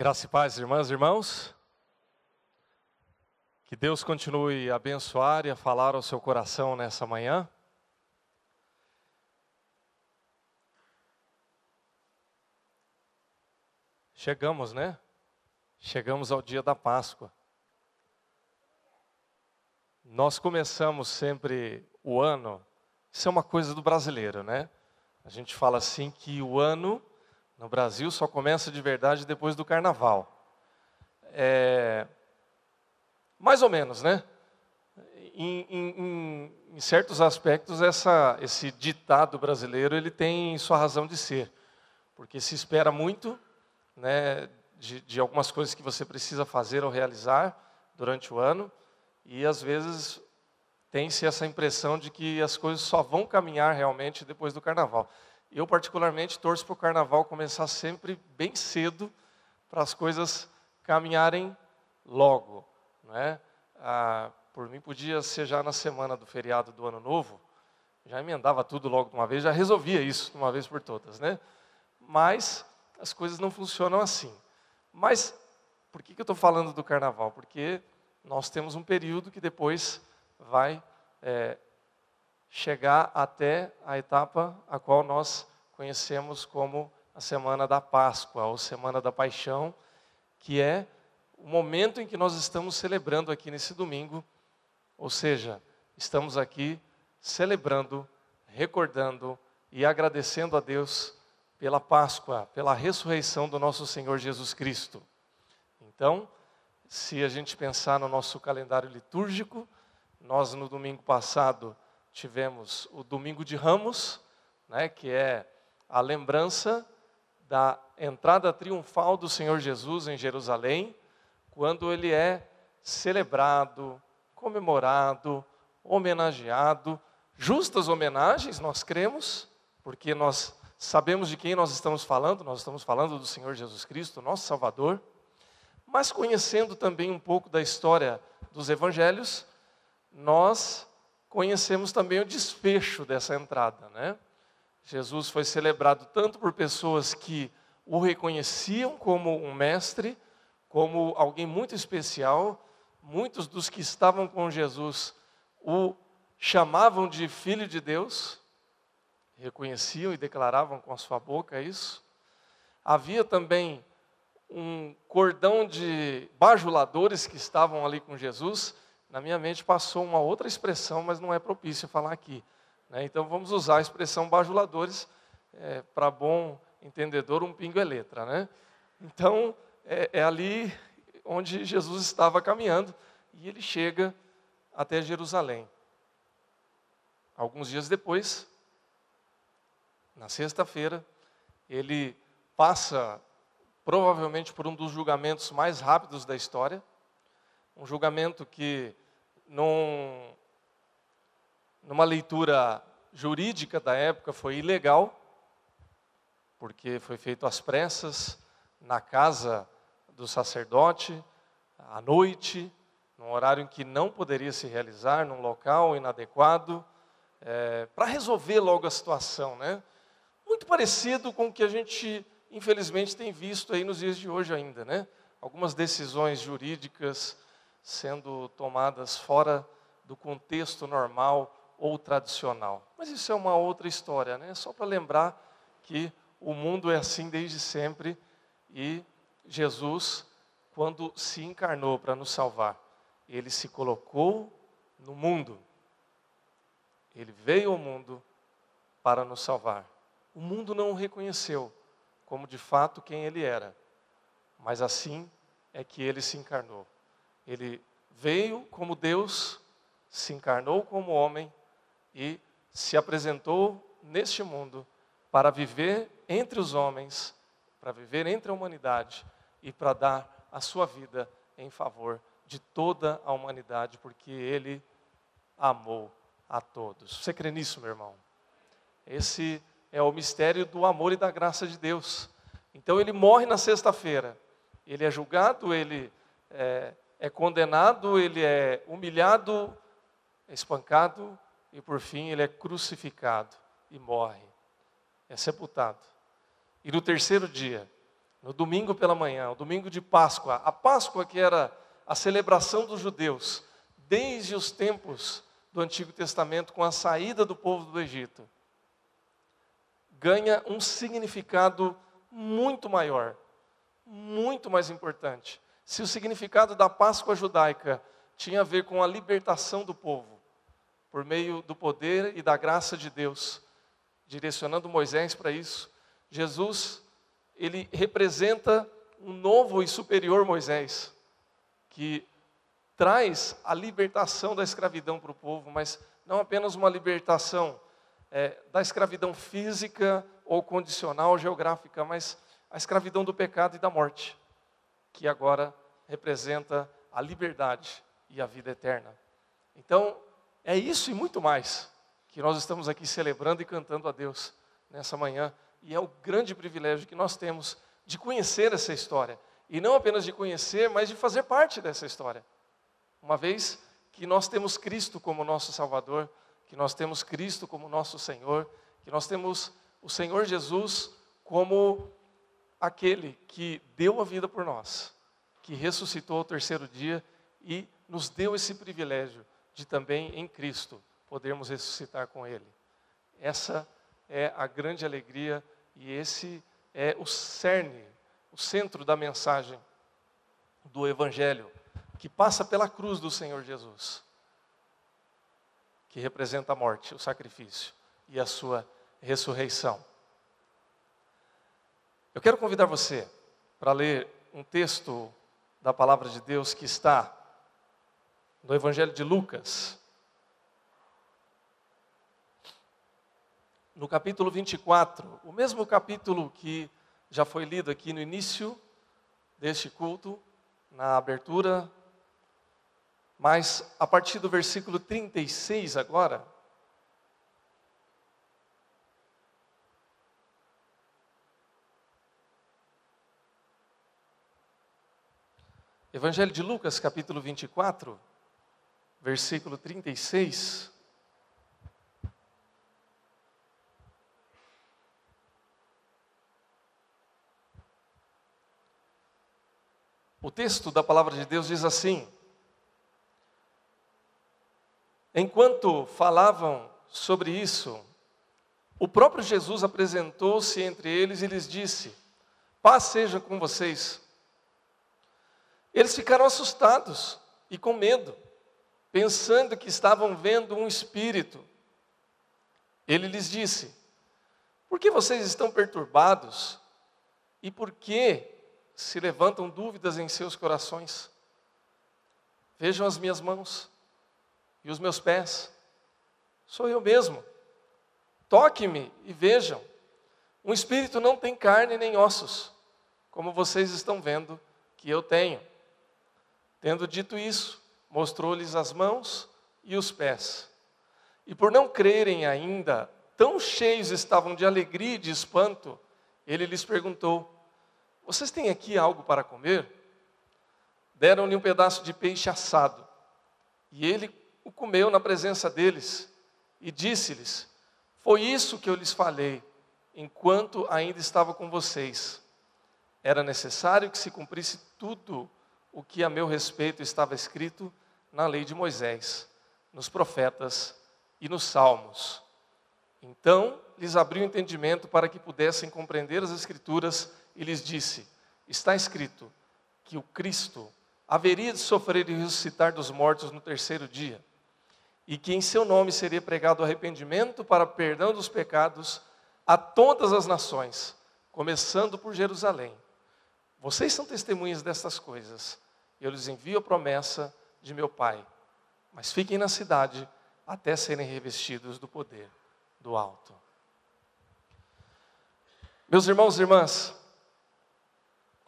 Graça e paz, irmãs e irmãos. Que Deus continue a abençoar e a falar ao seu coração nessa manhã. Chegamos, né? Chegamos ao dia da Páscoa. Nós começamos sempre o ano, isso é uma coisa do brasileiro, né? A gente fala assim que o ano no Brasil só começa de verdade depois do carnaval. É, mais ou menos, né? Em, em, em, certos aspectos, essa, esse ditado brasileiro ele tem sua razão de ser, porque se espera muito, né, de, de algumas coisas que você precisa fazer ou realizar durante o ano, e às vezes tem-se essa impressão de que as coisas só vão caminhar realmente depois do carnaval. Eu, particularmente, torço para o carnaval começar sempre bem cedo, para as coisas caminharem logo. Não é? Ah, por mim, podia ser já na semana do feriado do Ano Novo, já emendava tudo logo de uma vez, já resolvia isso de uma vez por todas. Né? Mas as coisas não funcionam assim. Mas por que, que eu estou falando do carnaval? Porque nós temos um período que depois vai é, chegar até a etapa a qual nós conhecemos como a Semana da Páscoa, ou Semana da Paixão, que é o momento em que nós estamos celebrando aqui nesse domingo, ou seja, estamos aqui celebrando, recordando e agradecendo a Deus pela Páscoa, pela ressurreição do nosso Senhor Jesus Cristo. Então, se a gente pensar no nosso calendário litúrgico, nós no domingo passado tivemos o Domingo de Ramos, né, que é a lembrança da entrada triunfal do Senhor Jesus em Jerusalém, quando ele é celebrado, comemorado, homenageado, justas homenagens, nós cremos, porque nós sabemos de quem nós estamos falando, nós estamos falando do Senhor Jesus Cristo, nosso Salvador, mas conhecendo também um pouco da história dos evangelhos, nós conhecemos também o desfecho dessa entrada, né? Jesus foi celebrado tanto por pessoas que o reconheciam como um mestre, como alguém muito especial. Muitos dos que estavam com Jesus o chamavam de filho de Deus, reconheciam e declaravam com a sua boca isso. Havia também um cordão de bajuladores que estavam ali com Jesus, na minha mente passou uma outra expressão, mas não é propício falar aqui. Né? Então vamos usar a expressão bajuladores, é, para bom entendedor, um pingo é letra. Né? Então é, é ali onde Jesus estava caminhando e ele chega até Jerusalém. Alguns dias depois, na sexta-feira, ele passa provavelmente por um dos julgamentos mais rápidos da história, um julgamento que, num, numa leitura jurídica da época, foi ilegal, porque foi feito às pressas, na casa do sacerdote, à noite, num horário em que não poderia se realizar, num local inadequado, é, para resolver logo a situação, né? Muito parecido com o que a gente, infelizmente, tem visto aí nos dias de hoje ainda, né? Algumas decisões jurídicas sendo tomadas fora do contexto normal ou tradicional. Mas isso é uma outra história, né? Só para lembrar que o mundo é assim desde sempre e Jesus, quando se encarnou para nos salvar, ele se colocou no mundo. Ele veio ao mundo para nos salvar. O mundo não o reconheceu como de fato quem ele era, mas assim é que ele se encarnou. Ele veio como Deus, se encarnou como homem e se apresentou neste mundo para viver entre os homens, para viver entre a humanidade e para dar a sua vida em favor de toda a humanidade, porque ele amou a todos. Você crê nisso, meu irmão? Esse é o mistério do amor e da graça de Deus. Então ele morre na sexta-feira, ele é julgado, ele é, é condenado, ele é humilhado, é espancado e por fim ele é crucificado e morre, é sepultado. E no terceiro dia, no domingo pela manhã, o domingo de Páscoa, a Páscoa que era a celebração dos judeus, desde os tempos do Antigo Testamento, com a saída do povo do Egito, ganha um significado muito maior, muito mais importante. Se o significado da Páscoa judaica tinha a ver com a libertação do povo, por meio do poder e da graça de Deus, direcionando Moisés para isso, Jesus, ele representa um novo e superior Moisés, que traz a libertação da escravidão para o povo, mas não apenas uma libertação é, da escravidão física ou condicional, geográfica, mas a escravidão do pecado e da morte, que agora representa a liberdade e a vida eterna. Então, é isso e muito mais que nós estamos aqui celebrando e cantando a Deus nessa manhã, e é o grande privilégio que nós temos de conhecer essa história, e não apenas de conhecer, mas de fazer parte dessa história. Uma vez que nós temos Cristo como nosso Salvador, que nós temos Cristo como nosso Senhor, que nós temos o Senhor Jesus como aquele que deu a vida por nós, que ressuscitou ao terceiro dia e nos deu esse privilégio de também em Cristo podermos ressuscitar com Ele. Essa é a grande alegria e esse é o cerne, o centro da mensagem do Evangelho, que passa pela cruz do Senhor Jesus, que representa a morte, o sacrifício e a sua ressurreição. Eu quero convidar você para ler um texto da palavra de Deus que está no Evangelho de Lucas, no capítulo 24, o mesmo capítulo que já foi lido aqui no início deste culto, na abertura, mas a partir do versículo 36 agora, Evangelho de Lucas, capítulo 24, versículo 36. O texto da palavra de Deus diz assim: Enquanto falavam sobre isso, o próprio Jesus apresentou-se entre eles e lhes disse: Paz seja com vocês. Eles ficaram assustados e com medo, pensando que estavam vendo um espírito. Ele lhes disse: Por que vocês estão perturbados? E por que se levantam dúvidas em seus corações? Vejam as minhas mãos e os meus pés. Sou eu mesmo. Toque-me e vejam. Um espírito não tem carne nem ossos, como vocês estão vendo que eu tenho. Tendo dito isso, mostrou-lhes as mãos e os pés. E por não crerem ainda, tão cheios estavam de alegria e de espanto, ele lhes perguntou: Vocês têm aqui algo para comer? Deram-lhe um pedaço de peixe assado. E ele o comeu na presença deles e disse-lhes: Foi isso que eu lhes falei, enquanto ainda estava com vocês. Era necessário que se cumprisse tudo o que a meu respeito estava escrito na lei de Moisés, nos profetas e nos salmos. Então lhes abriu o entendimento para que pudessem compreender as Escrituras e lhes disse: Está escrito que o Cristo haveria de sofrer e ressuscitar dos mortos no terceiro dia, e que em seu nome seria pregado arrependimento para perdão dos pecados a todas as nações, começando por Jerusalém. Vocês são testemunhas destas coisas. Eu lhes envio a promessa de meu Pai. Mas fiquem na cidade até serem revestidos do poder do alto. Meus irmãos e irmãs,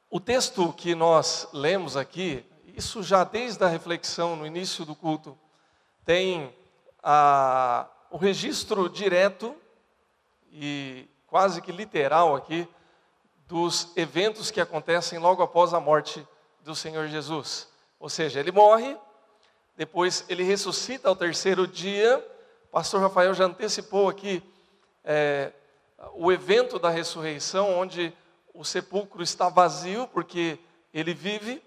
o texto que nós lemos aqui, isso já desde a reflexão no início do culto, tem a, o registro direto e quase que literal aqui dos eventos que acontecem logo após a morte do Senhor Jesus. Ou seja, ele morre, depois ele ressuscita ao terceiro dia. O pastor Rafael já antecipou aqui é, o evento da ressurreição, onde o sepulcro está vazio, porque ele vive.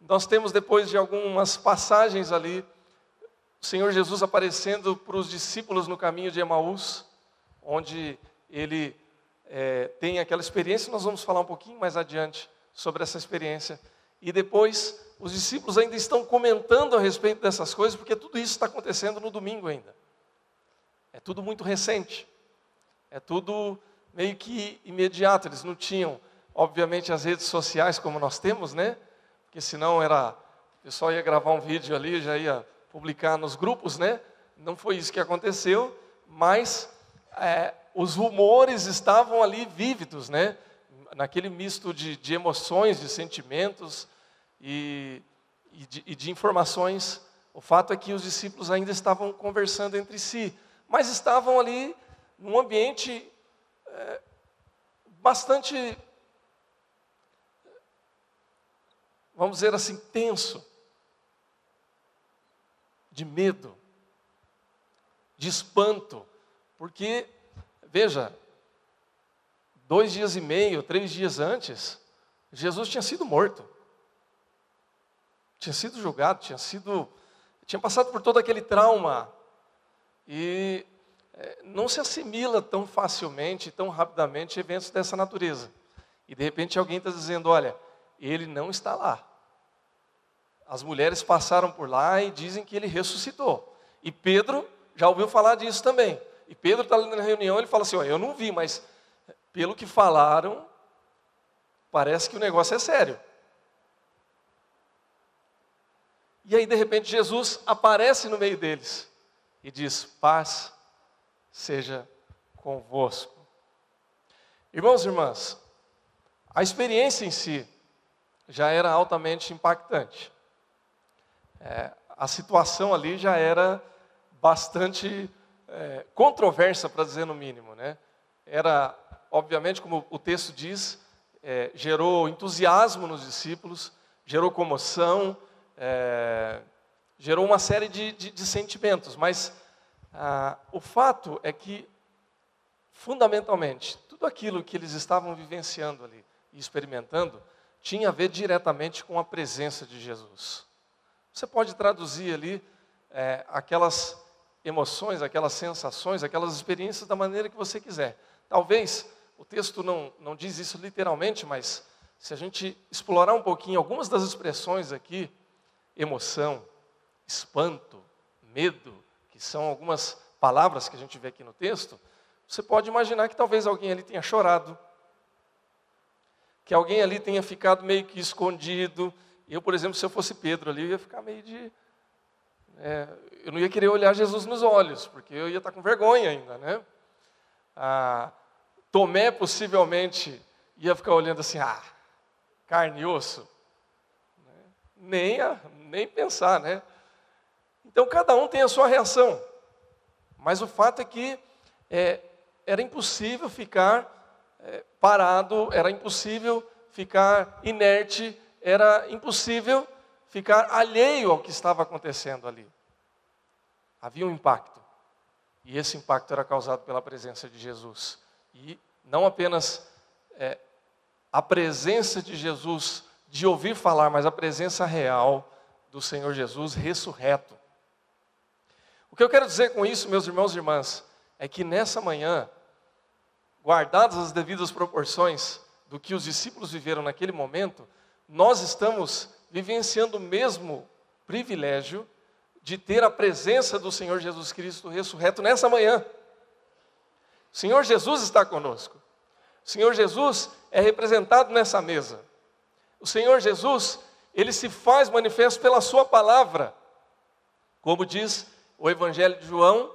Nós temos, depois de algumas passagens ali, o Senhor Jesus aparecendo para os discípulos no caminho de Emaús, onde ele é, tem aquela experiência, nós vamos falar um pouquinho mais adiante sobre essa experiência. E depois, os discípulos ainda estão comentando a respeito dessas coisas, porque tudo isso está acontecendo no domingo ainda. É tudo muito recente. É tudo meio que imediato. Eles não tinham, obviamente, as redes sociais como nós temos, né? Porque senão era. O pessoal ia gravar um vídeo ali, já ia publicar nos grupos, né? Não foi isso que aconteceu, mas é, os rumores estavam ali vívidos, né? Naquele misto de, de emoções, de sentimentos e, e, de, e de informações. O fato é que os discípulos ainda estavam conversando entre si mas estavam ali num ambiente é, bastante, vamos dizer assim, tenso, de medo, de espanto, porque, veja, dois dias e meio, três dias antes, Jesus tinha sido morto, tinha sido julgado, tinha sido, tinha passado por todo aquele trauma e é, não se assimila tão facilmente, tão rapidamente eventos dessa natureza. E de repente alguém está dizendo: olha, ele não está lá. As mulheres passaram por lá e dizem que ele ressuscitou. E Pedro já ouviu falar disso também. E Pedro está ali na reunião, ele fala assim: eu não vi, mas pelo que falaram, parece que o negócio é sério. E aí, de repente, Jesus aparece no meio deles e diz: paz seja convosco. Irmãos e irmãs, a experiência em si já era altamente impactante. É, a situação ali já era bastante é, controversa, para dizer no mínimo. Né? Era, obviamente, como o texto diz, é, gerou entusiasmo nos discípulos, gerou comoção, é, gerou uma série de, de, de sentimentos, mas ah, o fato é que, fundamentalmente, tudo aquilo que eles estavam vivenciando ali e experimentando tinha a ver diretamente com a presença de Jesus. Você pode traduzir ali é, aquelas emoções, aquelas sensações, aquelas experiências da maneira que você quiser. Talvez o texto não, não diz isso literalmente, mas se a gente explorar um pouquinho algumas das expressões aqui, emoção, espanto, medo, que são algumas palavras que a gente vê aqui no texto, você pode imaginar que talvez alguém ali tenha chorado, que alguém ali tenha ficado meio que escondido. Eu, por exemplo, se eu fosse Pedro ali, eu ia ficar meio de. É, eu não ia querer olhar Jesus nos olhos, porque eu ia estar com vergonha ainda, né? Ah, Tomé possivelmente ia ficar olhando assim, ah, carne e osso. Nem, a, nem pensar, né? Então cada um tem a sua reação. Mas o fato é que é, era impossível ficar é, parado, era impossível ficar inerte, era impossível ficar alheio ao que estava acontecendo ali. Havia um impacto. E esse impacto era causado pela presença de Jesus. E não apenas é, a presença de Jesus de ouvir falar, mas a presença real do Senhor Jesus ressurreto. O que eu quero dizer com isso, meus irmãos e irmãs, é que nessa manhã, guardadas as devidas proporções do que os discípulos viveram naquele momento, nós estamos vivenciando o mesmo privilégio de ter a presença do Senhor Jesus Cristo ressurreto nessa manhã. O Senhor Jesus está conosco. O Senhor Jesus é representado nessa mesa. O Senhor Jesus, ele se faz manifesto pela sua palavra. Como diz o Evangelho de João,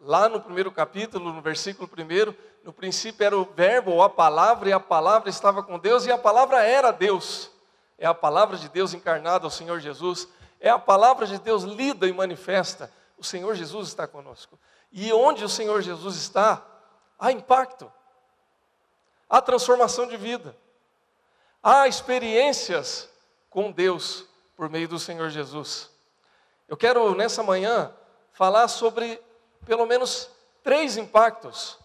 lá no primeiro capítulo, no versículo primeiro, no princípio era o verbo ou a palavra, e a palavra estava com Deus, e a palavra era Deus. É a palavra de Deus encarnada, o Senhor Jesus. É a palavra de Deus lida e manifesta. O Senhor Jesus está conosco. E onde o Senhor Jesus está, há impacto, há transformação de vida, há experiências com Deus por meio do Senhor Jesus. Eu quero nessa manhã falar sobre pelo menos três impactos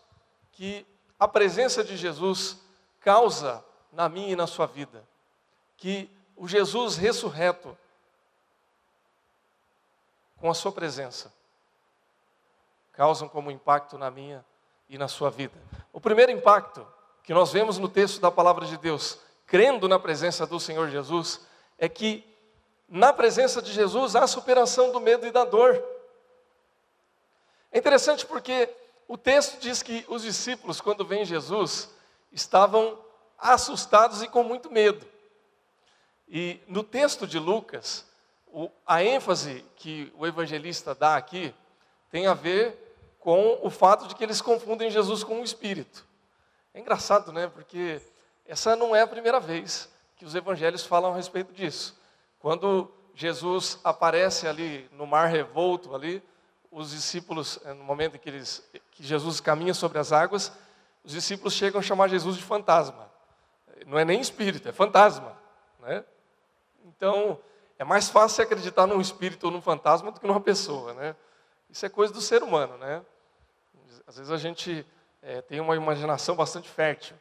que a presença de Jesus causa na minha e na sua vida. Que o Jesus ressurreto, com a sua presença, causam como impacto na minha e na sua vida. O primeiro impacto que nós vemos no texto da palavra de Deus, crendo na presença do Senhor Jesus, é que na presença de Jesus há superação do medo e da dor. É interessante porque o texto diz que os discípulos, quando vêm Jesus, estavam assustados e com muito medo. E no texto de Lucas, a ênfase que o evangelista dá aqui tem a ver com o fato de que eles confundem Jesus com o Espírito. É engraçado, né? Porque essa não é a primeira vez que os evangelhos falam a respeito disso. Quando Jesus aparece ali no mar revolto ali, os discípulos, eh, no momento em que, eles, que Jesus caminha sobre as águas, os discípulos chegam a chamar Jesus de fantasma. Não é nem espírito, é fantasma. Né? Então, é mais fácil acreditar num espírito ou num fantasma do que numa pessoa. Né? Isso é coisa do ser humano, né? Às vezes a gente é, tem uma imaginação bastante fértil.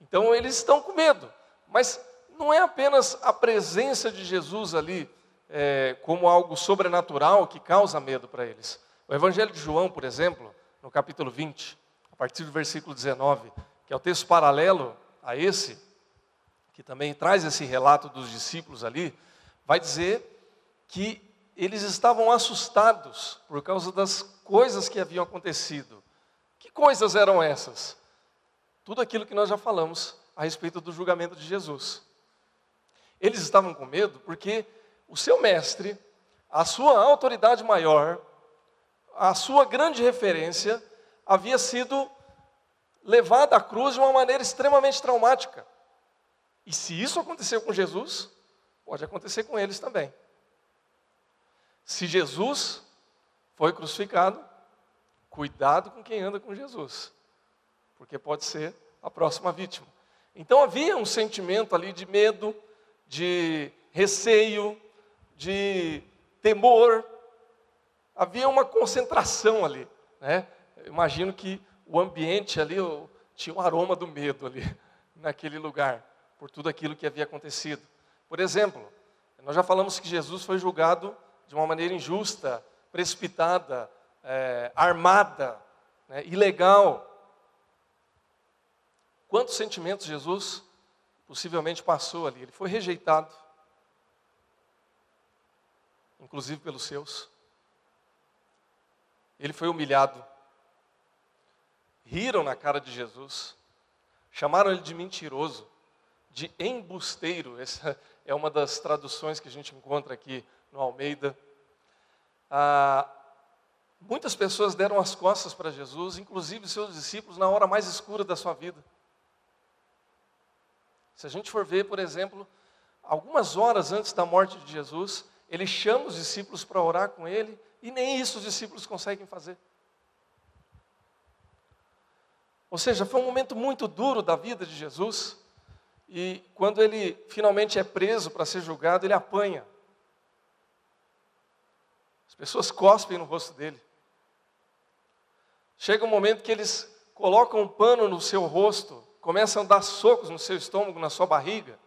Então eles estão com medo, mas não é apenas a presença de Jesus ali é, como algo sobrenatural que causa medo para eles. O Evangelho de João, por exemplo, no capítulo 20, a partir do versículo 19, que é o texto paralelo a esse, que também traz esse relato dos discípulos ali, vai dizer que eles estavam assustados por causa das coisas que haviam acontecido. Que coisas eram essas? Tudo aquilo que nós já falamos a respeito do julgamento de Jesus. Eles estavam com medo porque o seu mestre, a sua autoridade maior, a sua grande referência, havia sido levada à cruz de uma maneira extremamente traumática. E se isso aconteceu com Jesus, pode acontecer com eles também. Se Jesus foi crucificado, cuidado com quem anda com Jesus, porque pode ser a próxima vítima. Então havia um sentimento ali de medo, de receio, de temor, havia uma concentração ali. Né? Imagino que o ambiente ali tinha um aroma do medo ali, naquele lugar, por tudo aquilo que havia acontecido. Por exemplo, nós já falamos que Jesus foi julgado de uma maneira injusta, precipitada, é, armada, né, ilegal. Quantos sentimentos Jesus possivelmente passou ali? Ele foi rejeitado, inclusive pelos seus. Ele foi humilhado. Riram na cara de Jesus, chamaram ele de mentiroso, de embusteiro. Essa é uma das traduções que a gente encontra aqui no Almeida. Ah, muitas pessoas deram as costas para Jesus, inclusive seus discípulos, na hora mais escura da sua vida. Se a gente for ver, por exemplo, algumas horas antes da morte de Jesus, ele chama os discípulos para orar com ele, e nem isso os discípulos conseguem fazer. Ou seja, foi um momento muito duro da vida de Jesus, e quando ele finalmente é preso para ser julgado, ele apanha. As pessoas cospem no rosto dele. Chega um momento que eles colocam um pano no seu rosto, começam a dar socos no seu estômago, na sua barriga,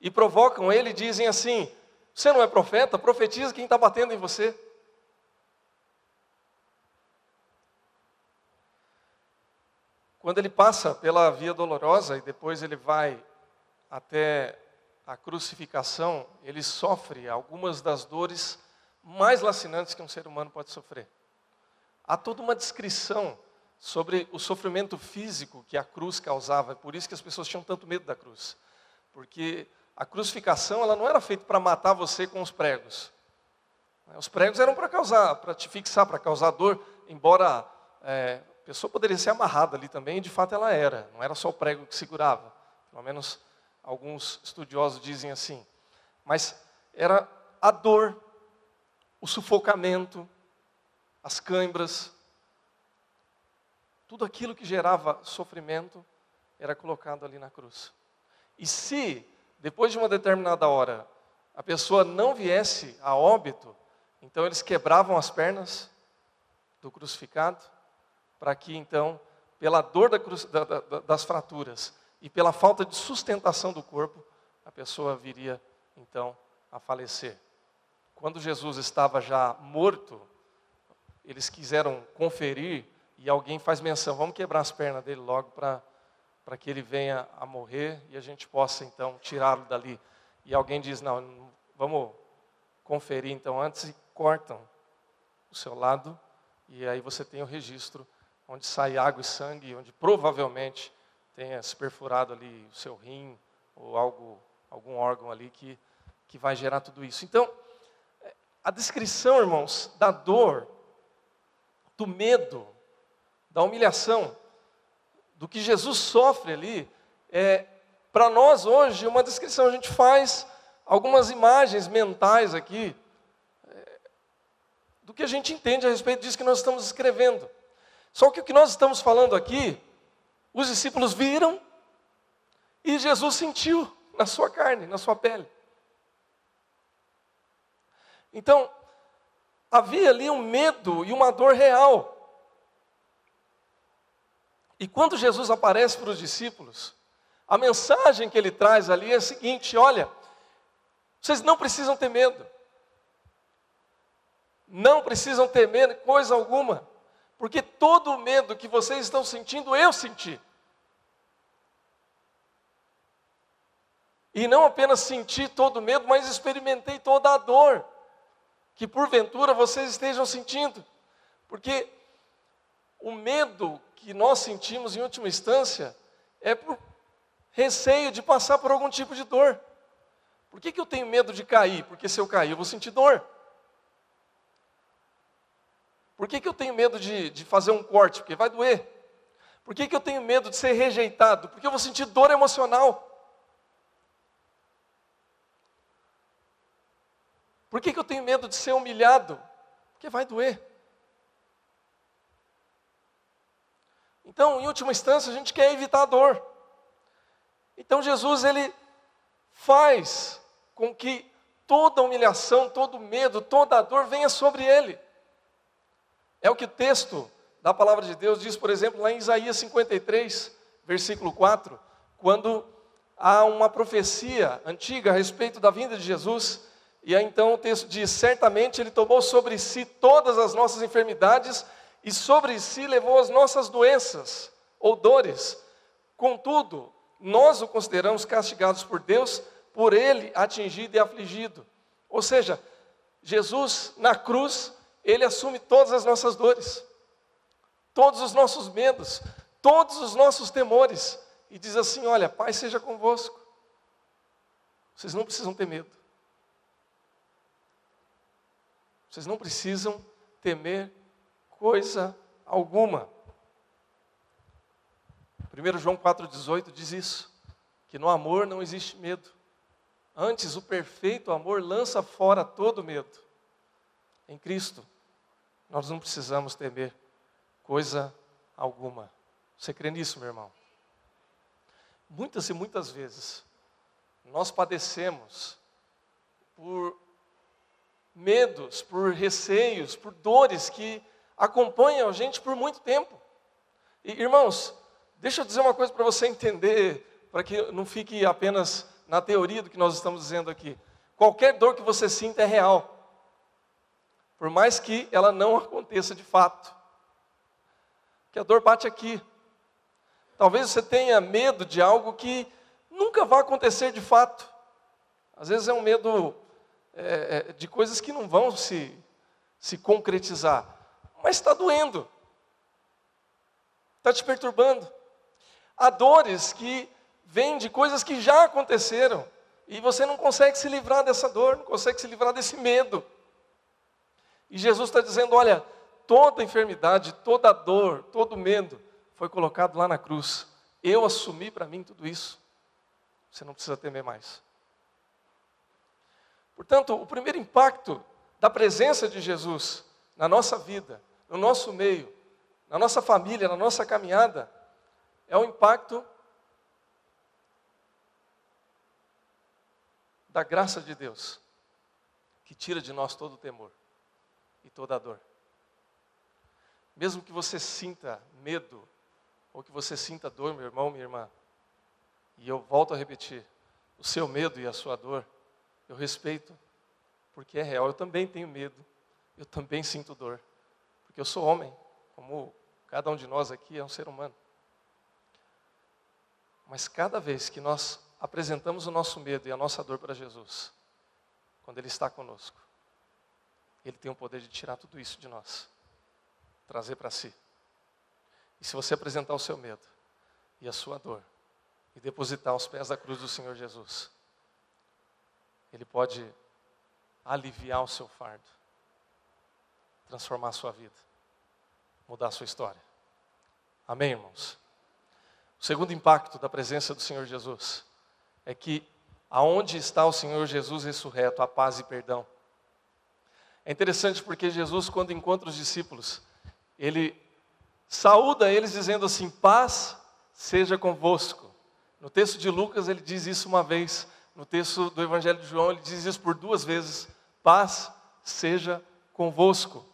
e provocam ele e dizem assim: Você não é profeta? Profetiza quem está batendo em você. Quando ele passa pela via dolorosa e depois ele vai até a crucificação, ele sofre algumas das dores mais lacinantes que um ser humano pode sofrer. Há toda uma descrição sobre o sofrimento físico que a cruz causava, por isso que as pessoas tinham tanto medo da cruz. Porque a crucificação ela não era feita para matar você com os pregos. Os pregos eram para causar, para te fixar, para causar dor, embora é, a pessoa poderia ser amarrada ali também, e de fato ela era, não era só o prego que segurava. Pelo menos alguns estudiosos dizem assim. Mas era a dor o sufocamento, as câimbras, tudo aquilo que gerava sofrimento era colocado ali na cruz. E se, depois de uma determinada hora, a pessoa não viesse a óbito, então eles quebravam as pernas do crucificado, para que então, pela dor da cruz, da, da, das fraturas, e pela falta de sustentação do corpo, a pessoa viria então a falecer. Quando Jesus estava já morto, eles quiseram conferir e alguém faz menção, vamos quebrar as pernas dele logo para que ele venha a morrer e a gente possa então tirá-lo dali. E alguém diz: "Não, vamos conferir então antes e cortam o seu lado e aí você tem o registro onde sai água e sangue, onde provavelmente tenha se perfurado ali o seu rim ou algo, algum órgão ali que, que vai gerar tudo isso. Então, a descrição, irmãos, da dor, do medo, da humilhação, do que Jesus sofre ali, é para nós hoje uma descrição. A gente faz algumas imagens mentais aqui é, do que a gente entende a respeito disso que nós estamos escrevendo. Só que o que nós estamos falando aqui, os discípulos viram e Jesus sentiu na sua carne, na sua pele. Então, havia ali um medo e uma dor real. E quando Jesus aparece para os discípulos, a mensagem que ele traz ali é a seguinte: olha, vocês não precisam ter medo. Não precisam temer coisa alguma, porque todo o medo que vocês estão sentindo, eu senti. E não apenas senti todo o medo, mas experimentei toda a dor que porventura vocês estejam sentindo. Porque o medo que nós sentimos em última instância é por receio de passar por algum tipo de dor. Por que, que eu tenho medo de cair? Porque se eu cair, eu vou sentir dor. Por que, que eu tenho medo de, de fazer um corte? Porque vai doer. Por que, que eu tenho medo de ser rejeitado? Porque eu vou sentir dor emocional. Por que, que eu tenho medo de ser humilhado? Porque vai doer. Então, em última instância, a gente quer evitar a dor. Então, Jesus, ele faz com que toda humilhação, todo medo, toda dor venha sobre ele. É o que o texto da palavra de Deus diz, por exemplo, lá em Isaías 53, versículo 4, quando há uma profecia antiga a respeito da vinda de Jesus, e aí então o texto diz: Certamente Ele tomou sobre si todas as nossas enfermidades e sobre si levou as nossas doenças ou dores. Contudo, nós o consideramos castigados por Deus, por Ele atingido e afligido. Ou seja, Jesus na cruz ele assume todas as nossas dores, todos os nossos medos, todos os nossos temores, e diz assim: Olha, Pai seja convosco, vocês não precisam ter medo, vocês não precisam temer coisa alguma. 1 João 4,18 diz isso, que no amor não existe medo. Antes, o perfeito amor lança fora todo medo. Em Cristo, nós não precisamos temer coisa alguma. Você crê nisso, meu irmão? Muitas e muitas vezes nós padecemos por medos, por receios, por dores que acompanham a gente por muito tempo. E, irmãos, deixa eu dizer uma coisa para você entender, para que não fique apenas na teoria do que nós estamos dizendo aqui. Qualquer dor que você sinta é real por mais que ela não aconteça de fato. Que a dor bate aqui. Talvez você tenha medo de algo que nunca vai acontecer de fato. Às vezes é um medo é, é de coisas que não vão se, se concretizar. Mas está doendo. Está te perturbando. Há dores que vêm de coisas que já aconteceram. E você não consegue se livrar dessa dor, não consegue se livrar desse medo. E Jesus está dizendo: olha, toda enfermidade, toda dor, todo medo foi colocado lá na cruz. Eu assumi para mim tudo isso. Você não precisa temer mais. Portanto, o primeiro impacto da presença de Jesus na nossa vida, no nosso meio, na nossa família, na nossa caminhada, é o impacto da graça de Deus, que tira de nós todo o temor toda a dor. Mesmo que você sinta medo, ou que você sinta dor, meu irmão, minha irmã, E eu volto a repetir: o seu medo e a sua dor, eu respeito, porque é real. Eu também tenho medo, eu também sinto dor, porque eu sou homem, como cada um de nós aqui é um ser humano. Mas cada vez que nós apresentamos o nosso medo e a nossa dor para Jesus, quando Ele está conosco, Ele tem o poder de tirar tudo isso de nós, trazer para si. E se você apresentar o seu medo e a sua dor, e depositar aos pés da cruz do Senhor Jesus, Ele pode aliviar o seu fardo, transformar a sua vida, mudar a sua história. Amém, irmãos? O segundo impacto da presença do Senhor Jesus é que aonde está o Senhor Jesus ressurreto, a paz e perdão. É interessante porque Jesus, quando encontra os discípulos, ele saúda eles dizendo assim: paz seja convosco. No texto de Lucas ele diz isso uma vez, no texto do Evangelho de João ele diz isso por duas vezes: paz seja convosco.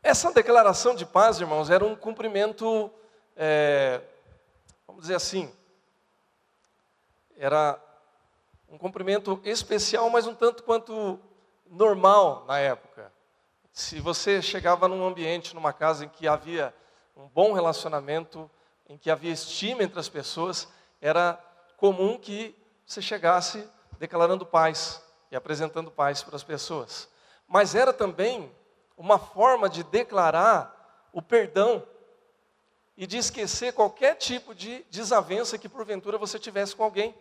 Essa declaração de paz, irmãos, era um cumprimento, é, vamos dizer assim, era um cumprimento especial, mas um tanto quanto normal na época. Se você chegava num ambiente, numa casa em que havia um bom relacionamento, em que havia estima entre as pessoas, era comum que você chegasse declarando paz e apresentando paz para as pessoas. Mas era também uma forma de declarar o perdão e de esquecer qualquer tipo de desavença que porventura você tivesse com alguém.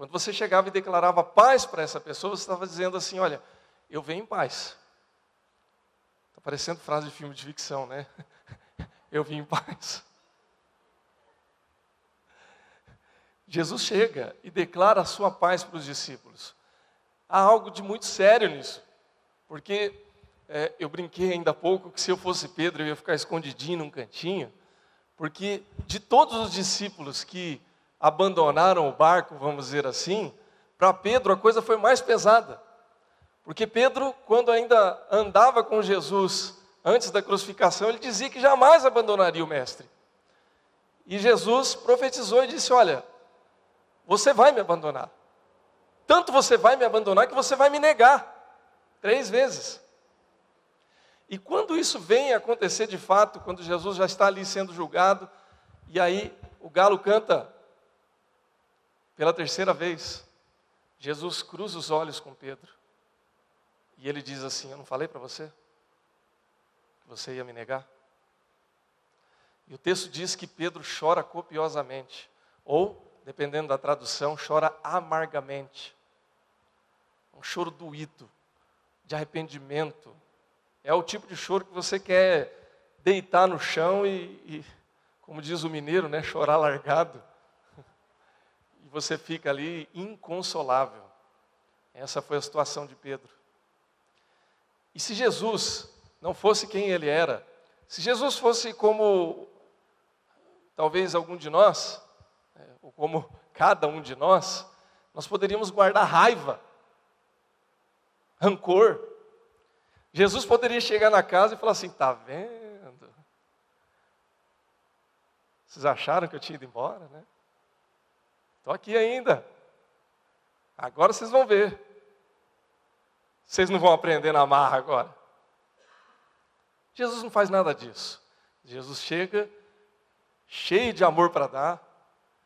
Quando você chegava e declarava paz para essa pessoa, você estava dizendo assim: Olha, eu venho em paz. Está parecendo frase de filme de ficção, né? Eu vim em paz. Jesus chega e declara a sua paz para os discípulos. Há algo de muito sério nisso, porque é, eu brinquei ainda há pouco que se eu fosse Pedro eu ia ficar escondidinho num cantinho, porque de todos os discípulos que abandonaram o barco, vamos dizer assim, para Pedro a coisa foi mais pesada. Porque Pedro, quando ainda andava com Jesus antes da crucificação, ele dizia que jamais abandonaria o Mestre. E Jesus profetizou e disse: Olha, você vai me abandonar. Tanto você vai me abandonar que você vai me negar. Três vezes. E quando isso vem acontecer de fato, quando Jesus já está ali sendo julgado, e aí o galo canta pela terceira vez, Jesus cruza os olhos com Pedro. E ele diz assim: Eu não falei para você que você ia me negar? E o texto diz que Pedro chora copiosamente, ou, dependendo da tradução, chora amargamente. Um choro doído, de arrependimento. É o tipo de choro que você quer deitar no chão e, e como diz o mineiro, né, chorar largado você fica ali inconsolável. Essa foi a situação de Pedro. E se Jesus não fosse quem ele era, se Jesus fosse como talvez algum de nós, é, ou como cada um de nós, nós poderíamos guardar raiva, rancor. Jesus poderia chegar na casa e falar assim: está vendo? Vocês acharam que eu tinha ido embora, né? Estou aqui ainda. Agora vocês vão ver. Vocês não vão aprender na marra agora. Jesus não faz nada disso. Jesus chega cheio de amor para dar,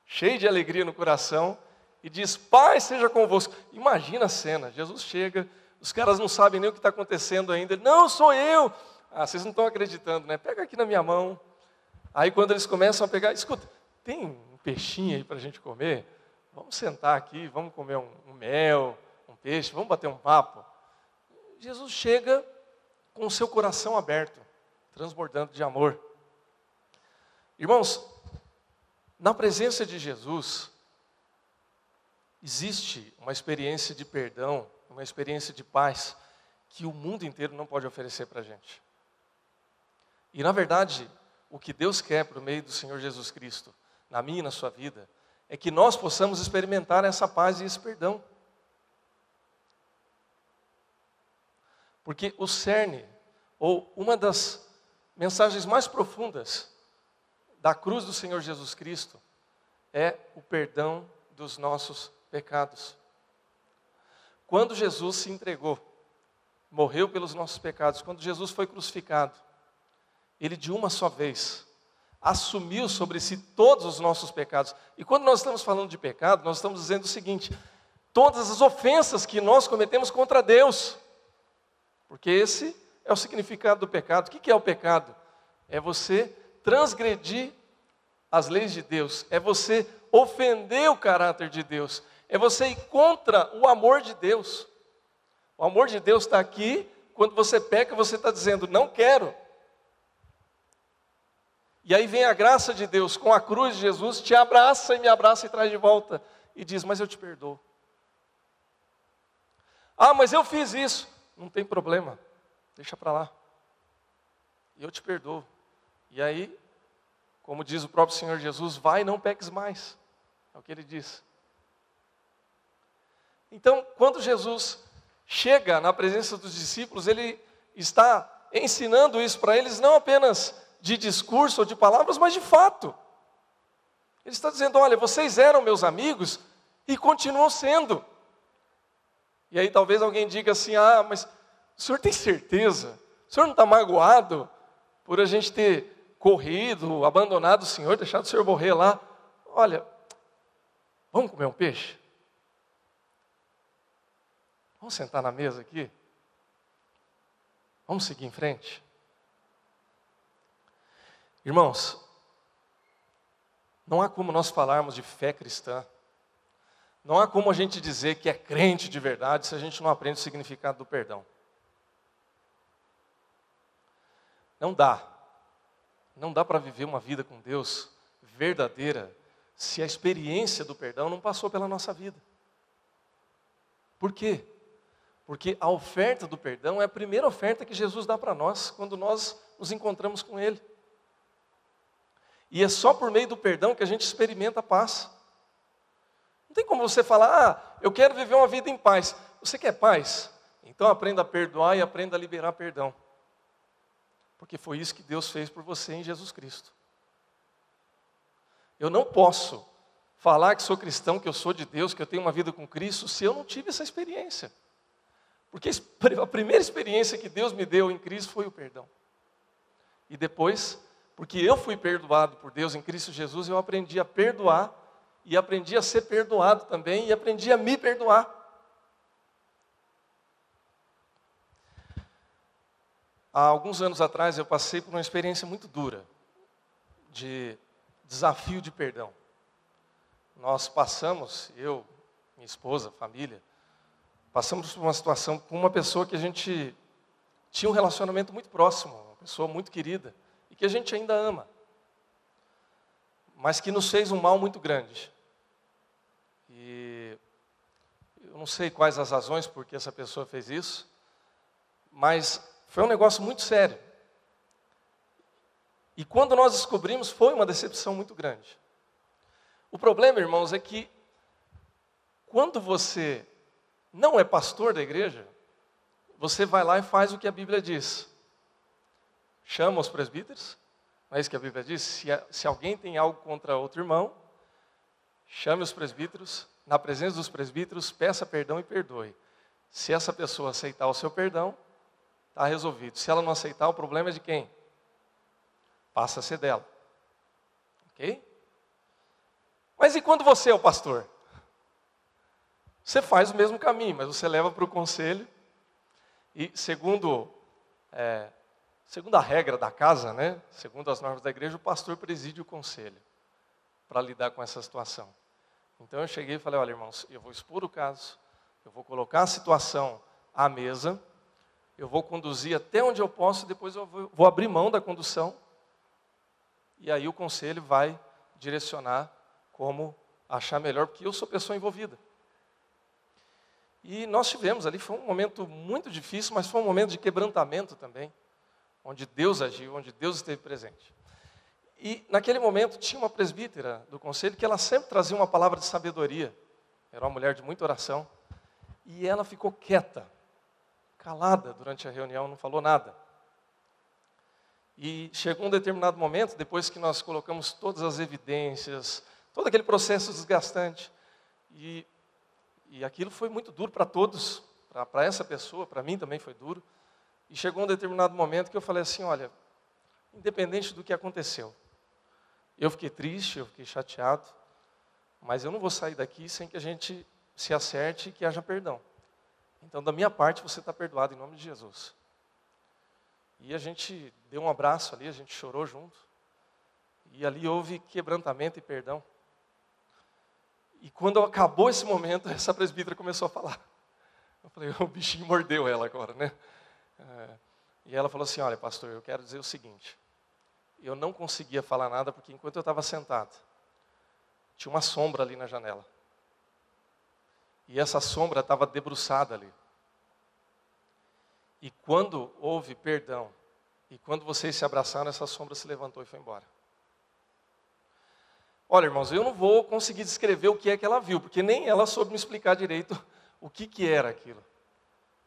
cheio de alegria no coração e diz: Pai, seja convosco. Imagina a cena: Jesus chega, os caras não sabem nem o que está acontecendo ainda. Não, sou eu. Ah, vocês não estão acreditando, né? Pega aqui na minha mão. Aí quando eles começam a pegar, escuta, tem peixinho aí para a gente comer, vamos sentar aqui, vamos comer um, um mel, um peixe, vamos bater um papo. Jesus chega com o seu coração aberto, transbordando de amor. Irmãos, na presença de Jesus, existe uma experiência de perdão, uma experiência de paz, que o mundo inteiro não pode oferecer para a gente. E na verdade, o que Deus quer por meio do Senhor Jesus Cristo na minha e na sua vida, é que nós possamos experimentar essa paz e esse perdão. Porque o cerne, ou uma das mensagens mais profundas da cruz do Senhor Jesus Cristo, é o perdão dos nossos pecados. Quando Jesus se entregou, morreu pelos nossos pecados, quando Jesus foi crucificado, ele de uma só vez assumiu sobre si todos os nossos pecados. E quando nós estamos falando de pecado, nós estamos dizendo o seguinte: todas as ofensas que nós cometemos contra Deus. Porque esse é o significado do pecado. O que é o pecado? É você transgredir as leis de Deus, é você ofender o caráter de Deus, é você ir contra o amor de Deus. O amor de Deus está aqui, quando você peca, você está dizendo, não quero. E aí vem a graça de Deus com a cruz de Jesus, te abraça e me abraça e traz de volta. E diz, mas eu te perdoo. Ah, mas eu fiz isso. Não tem problema, deixa para lá. Eu te perdoo. E aí, como diz o próprio Senhor Jesus, vai e não peques mais. É o que ele diz. Então, quando Jesus chega na presença dos discípulos, ele está ensinando isso para eles não apenas de discurso ou de palavras, mas de fato. Ele está dizendo: olha, vocês eram meus amigos e continuam sendo. E aí talvez alguém diga assim: ah, mas o senhor tem certeza? O senhor não está magoado por a gente ter corrido, abandonado o senhor, deixado o senhor morrer lá? Olha, vamos comer um peixe? Vamos sentar na mesa aqui? Vamos seguir em frente? Irmãos, não há como nós falarmos de fé cristã, não há como a gente dizer que é crente de verdade se a gente não aprende o significado do perdão. Não dá. Não dá para viver uma vida com Deus verdadeira se a experiência do perdão não passou pela nossa vida. Por quê? Porque a oferta do perdão é a primeira oferta que Jesus dá para nós quando nós nos encontramos com Ele. E é só por meio do perdão que a gente experimenta a paz. Não tem como você falar, ah, eu quero viver uma vida em paz. Você quer paz? Então aprenda a perdoar e aprenda a liberar perdão. Porque foi isso que Deus fez por você em Jesus Cristo. Eu não posso falar que sou cristão, que eu sou de Deus, que eu tenho uma vida com Cristo, se eu não tive essa experiência. Porque a primeira experiência que Deus me deu em Cristo foi o perdão. E depois porque eu fui perdoado por Deus em Cristo Jesus, eu aprendi a perdoar e aprendi a ser perdoado também e aprendi a me perdoar. Há alguns anos atrás eu passei por uma experiência muito dura de desafio de perdão. Nós passamos, eu, minha esposa, família, passamos por uma situação com uma pessoa que a gente tinha um relacionamento muito próximo, uma pessoa muito querida e que a gente ainda ama, mas que nos fez um mal muito grande. E eu não sei quais as razões por que essa pessoa fez isso, mas foi um negócio muito sério. E quando nós descobrimos, foi uma decepção muito grande. O problema, irmãos, é que quando você não é pastor da igreja, você vai lá e faz o que a Bíblia diz chama os presbíteros, não é isso que a Bíblia diz? Se, se alguém tem algo contra outro irmão, chame os presbíteros, na presença dos presbíteros, peça perdão e perdoe. Se essa pessoa aceitar o seu perdão, está resolvido. Se ela não aceitar, o problema é de quem? Passa a ser dela. Ok? Mas e quando você é o pastor? Você faz o mesmo caminho, mas você leva para o conselho. E segundo é, Segundo a regra da casa, né, segundo as normas da igreja, o pastor preside o conselho para lidar com essa situação. Então eu cheguei e falei: olha, irmãos, eu vou expor o caso, eu vou colocar a situação à mesa, eu vou conduzir até onde eu posso, depois eu vou, vou abrir mão da condução, e aí o conselho vai direcionar como achar melhor, porque eu sou pessoa envolvida. E nós tivemos ali, foi um momento muito difícil, mas foi um momento de quebrantamento também onde Deus agiu, onde Deus esteve presente. E naquele momento tinha uma presbítera do conselho que ela sempre trazia uma palavra de sabedoria. Era uma mulher de muita oração. E ela ficou quieta, calada durante a reunião, não falou nada. E chegou um determinado momento, depois que nós colocamos todas as evidências, Todo aquele processo desgastante. E, e aquilo foi muito duro para todos, para essa pessoa, para mim também foi duro. E chegou um determinado momento que eu falei assim: olha, independente do que aconteceu, eu fiquei triste, eu fiquei chateado, mas eu não vou sair daqui sem que a gente se acerte e que haja perdão. Então, da minha parte, você está perdoado em nome de Jesus. E a gente deu um abraço ali, a gente chorou junto. E ali houve quebrantamento e perdão. E quando acabou esse momento, essa presbítera começou a falar. Eu falei, o bichinho mordeu ela agora, né? É, e ela falou assim: Olha, pastor, eu quero dizer o seguinte. Eu não conseguia falar nada porque enquanto eu estava sentado, tinha uma sombra ali na janela. E essa sombra estava debruçada ali. E quando houve perdão, e quando vocês se abraçaram, essa sombra se levantou e foi embora. Olha, irmãos, eu não vou conseguir descrever o que é que ela viu, porque nem ela soube me explicar direito o que, que era aquilo.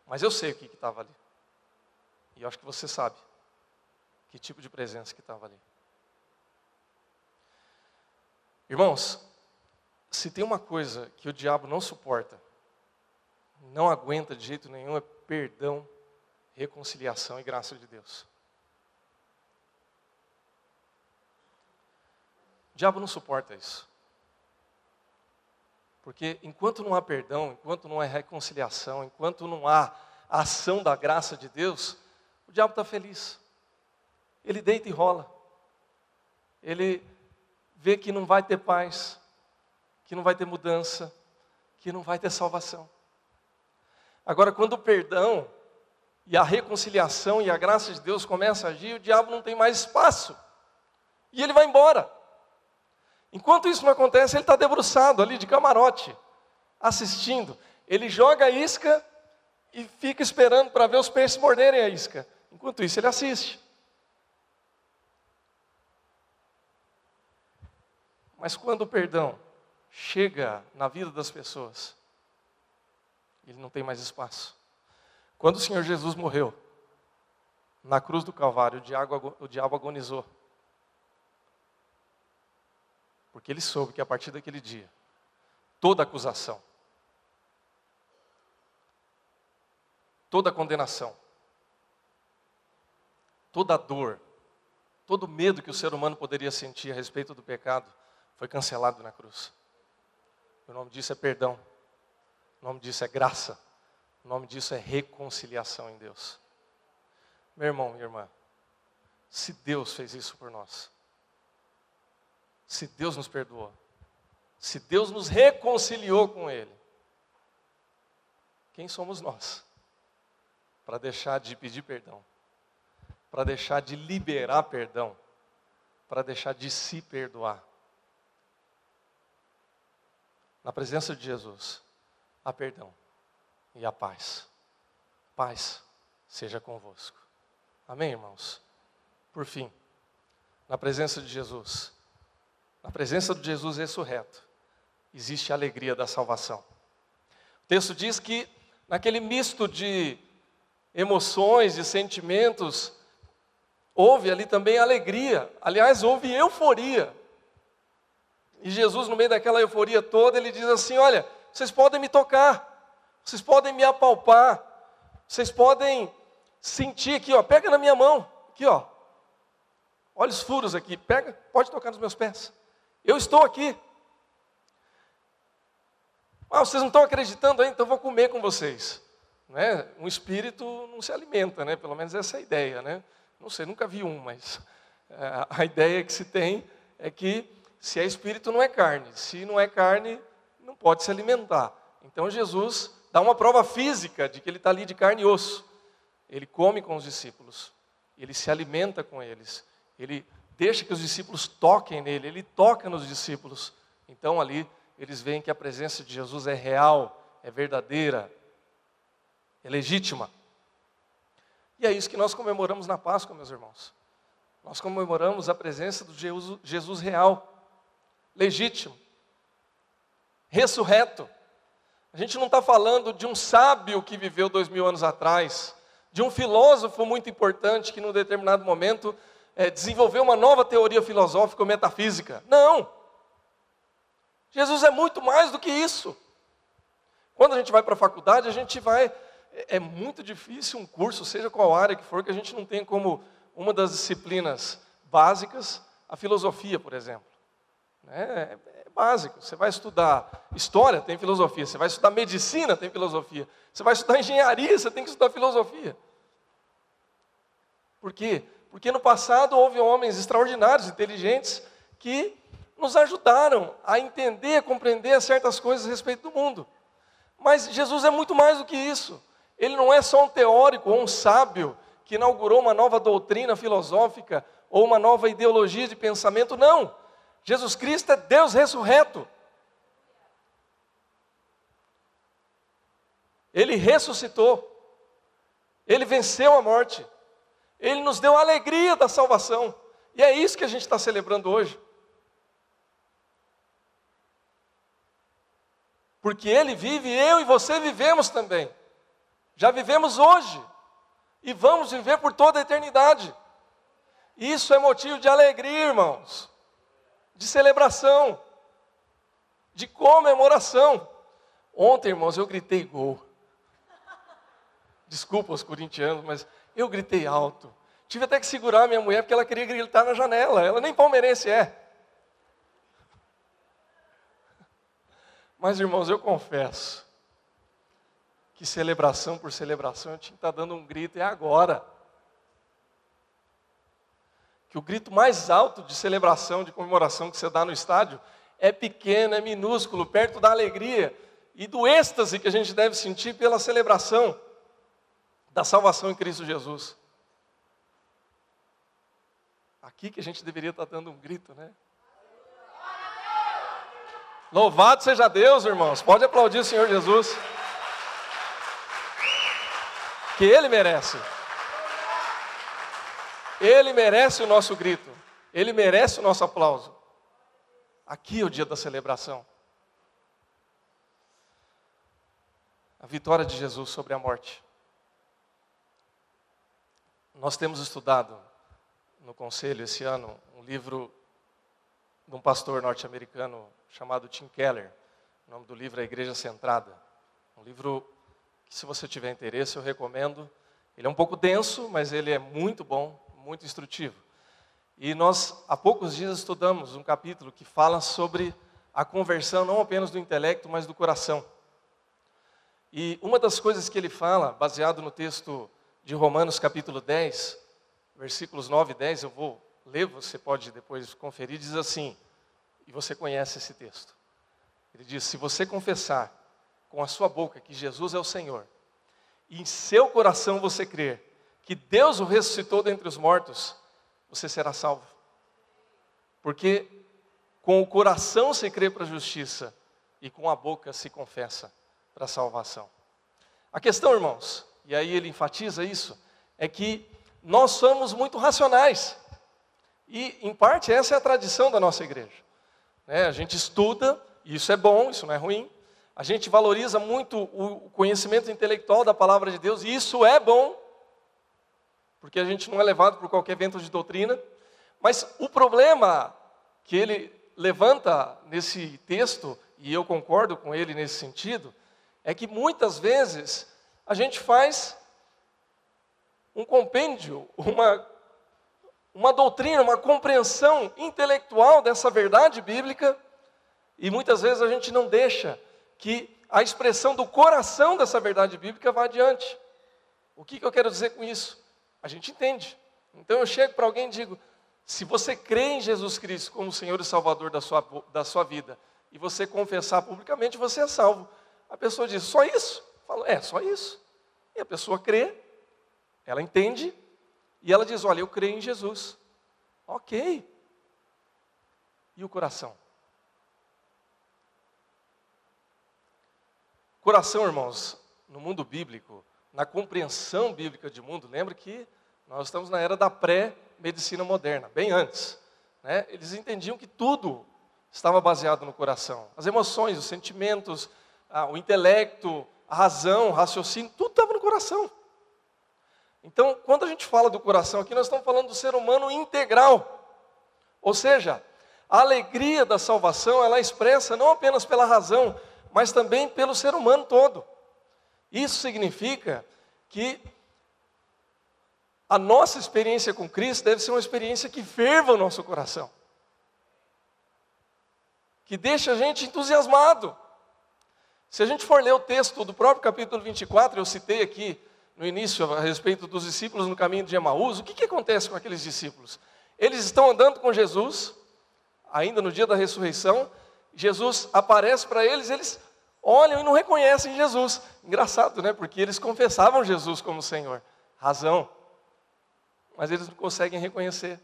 Mas eu sei o que estava ali. E eu acho que você sabe que tipo de presença que estava ali. Irmãos, se tem uma coisa que o diabo não suporta, não aguenta de jeito nenhum, é perdão, reconciliação e graça de Deus. O diabo não suporta isso. Porque enquanto não há perdão, enquanto não há reconciliação, enquanto não há ação da graça de Deus, o diabo está feliz. Ele deita e rola. Ele vê que não vai ter paz, que não vai ter mudança, que não vai ter salvação. Agora, quando o perdão e a reconciliação e a graça de Deus começam a agir, o diabo não tem mais espaço. E ele vai embora. Enquanto isso não acontece, ele está debruçado ali de camarote, assistindo. Ele joga a isca e fica esperando para ver os peixes morderem a isca. Enquanto isso, ele assiste. Mas quando o perdão chega na vida das pessoas, ele não tem mais espaço. Quando o Senhor Jesus morreu, na cruz do Calvário, o diabo, o diabo agonizou. Porque ele soube que a partir daquele dia, toda acusação, toda condenação, toda dor, todo medo que o ser humano poderia sentir a respeito do pecado, foi cancelado na cruz. O nome disso é perdão. O nome disso é graça. O nome disso é reconciliação em Deus. Meu irmão, minha irmã, se Deus fez isso por nós, se Deus nos perdoou, se Deus nos reconciliou com Ele, quem somos nós para deixar de pedir perdão, para deixar de liberar perdão, para deixar de se perdoar? Na presença de Jesus, há perdão e a paz. Paz seja convosco. Amém, irmãos? Por fim, na presença de Jesus, na presença de Jesus ressurreto, existe a alegria da salvação. O texto diz que naquele misto de emoções, de sentimentos, houve ali também alegria. Aliás, houve euforia. E Jesus, no meio daquela euforia toda, ele diz assim: Olha, vocês podem me tocar, vocês podem me apalpar, vocês podem sentir aqui, ó, pega na minha mão, aqui, ó. Olha os furos aqui, pega, pode tocar nos meus pés. Eu estou aqui. Ah, vocês não estão acreditando ainda, então vou comer com vocês. Né? Um espírito não se alimenta, né? Pelo menos essa é a ideia, né? Não sei, nunca vi um, mas é, a ideia que se tem é que se é espírito, não é carne. Se não é carne, não pode se alimentar. Então Jesus dá uma prova física de que ele está ali de carne e osso. Ele come com os discípulos, ele se alimenta com eles, ele deixa que os discípulos toquem nele, ele toca nos discípulos. Então ali eles veem que a presença de Jesus é real, é verdadeira, é legítima. E é isso que nós comemoramos na Páscoa, meus irmãos. Nós comemoramos a presença do Jesus, Jesus real legítimo, ressurreto. A gente não está falando de um sábio que viveu dois mil anos atrás, de um filósofo muito importante que, num determinado momento, é, desenvolveu uma nova teoria filosófica ou metafísica. Não! Jesus é muito mais do que isso. Quando a gente vai para a faculdade, a gente vai. É, é muito difícil um curso, seja qual área que for, que a gente não tem como uma das disciplinas básicas a filosofia, por exemplo. É, é básico. Você vai estudar história, tem filosofia. Você vai estudar medicina, tem filosofia. Você vai estudar engenharia, você tem que estudar filosofia. Por quê? Porque no passado houve homens extraordinários, inteligentes, que nos ajudaram a entender, a compreender certas coisas a respeito do mundo. Mas Jesus é muito mais do que isso. Ele não é só um teórico ou um sábio que inaugurou uma nova doutrina filosófica ou uma nova ideologia de pensamento, não. Jesus Cristo é Deus ressurreto. Ele ressuscitou. Ele venceu a morte. Ele nos deu a alegria da salvação. E é isso que a gente está celebrando hoje. Porque Ele vive, eu e você vivemos também. Já vivemos hoje. E vamos viver por toda a eternidade. Isso é motivo de alegria, irmãos. De celebração. De comemoração. Ontem, irmãos, eu gritei gol. Desculpa os corintianos, mas eu gritei alto. Tive até que segurar minha mulher porque ela queria gritar na janela. Ela nem palmeirense é. Mas, irmãos, eu confesso que celebração por celebração eu tinha que estar dando um grito, é agora. Que o grito mais alto de celebração, de comemoração que você dá no estádio é pequeno, é minúsculo, perto da alegria e do êxtase que a gente deve sentir pela celebração da salvação em Cristo Jesus. Aqui que a gente deveria estar dando um grito, né? Louvado seja Deus, irmãos. Pode aplaudir o Senhor Jesus. Que Ele merece. Ele merece o nosso grito. Ele merece o nosso aplauso. Aqui é o dia da celebração. A vitória de Jesus sobre a morte. Nós temos estudado no conselho esse ano um livro de um pastor norte-americano chamado Tim Keller. O nome do livro é Igreja Centrada. Um livro se você tiver interesse, eu recomendo. Ele é um pouco denso, mas ele é muito bom, muito instrutivo. E nós, há poucos dias, estudamos um capítulo que fala sobre a conversão não apenas do intelecto, mas do coração. E uma das coisas que ele fala, baseado no texto de Romanos capítulo 10, versículos 9 e 10, eu vou ler, você pode depois conferir, diz assim, e você conhece esse texto. Ele diz: Se você confessar com a sua boca que Jesus é o Senhor, e em seu coração você crer que Deus o ressuscitou dentre os mortos, você será salvo. Porque com o coração se crê para a justiça, e com a boca se confessa para a salvação. A questão, irmãos, e aí ele enfatiza isso, é que nós somos muito racionais. E, em parte, essa é a tradição da nossa igreja. Né? A gente estuda, e isso é bom, isso não é ruim. A gente valoriza muito o conhecimento intelectual da palavra de Deus, e isso é bom, porque a gente não é levado por qualquer vento de doutrina. Mas o problema que ele levanta nesse texto, e eu concordo com ele nesse sentido, é que muitas vezes a gente faz um compêndio, uma, uma doutrina, uma compreensão intelectual dessa verdade bíblica, e muitas vezes a gente não deixa que a expressão do coração dessa verdade bíblica vá adiante. O que, que eu quero dizer com isso? A gente entende. Então eu chego para alguém e digo: se você crê em Jesus Cristo como Senhor e Salvador da sua, da sua vida, e você confessar publicamente, você é salvo. A pessoa diz: só isso? Falo, é, só isso. E a pessoa crê, ela entende, e ela diz: Olha, eu creio em Jesus. Ok. E o coração? Coração, irmãos, no mundo bíblico, na compreensão bíblica de mundo, lembra que nós estamos na era da pré-medicina moderna, bem antes. Né? Eles entendiam que tudo estava baseado no coração. As emoções, os sentimentos, ah, o intelecto, a razão, o raciocínio, tudo estava no coração. Então, quando a gente fala do coração aqui, nós estamos falando do ser humano integral. Ou seja, A alegria da salvação, ela é expressa não apenas pela razão, mas também pelo ser humano todo. Isso significa que a nossa experiência com Cristo deve ser uma experiência que ferva o nosso coração, que deixa a gente entusiasmado. Se a gente for ler o texto do próprio capítulo 24, eu citei aqui no início a respeito dos discípulos no caminho de Emaús, o que, que acontece com aqueles discípulos? Eles estão andando com Jesus, ainda no dia da ressurreição, Jesus aparece para eles, eles olham e não reconhecem Jesus. Engraçado, né? Porque eles confessavam Jesus como Senhor. Razão. Mas eles não conseguem reconhecer.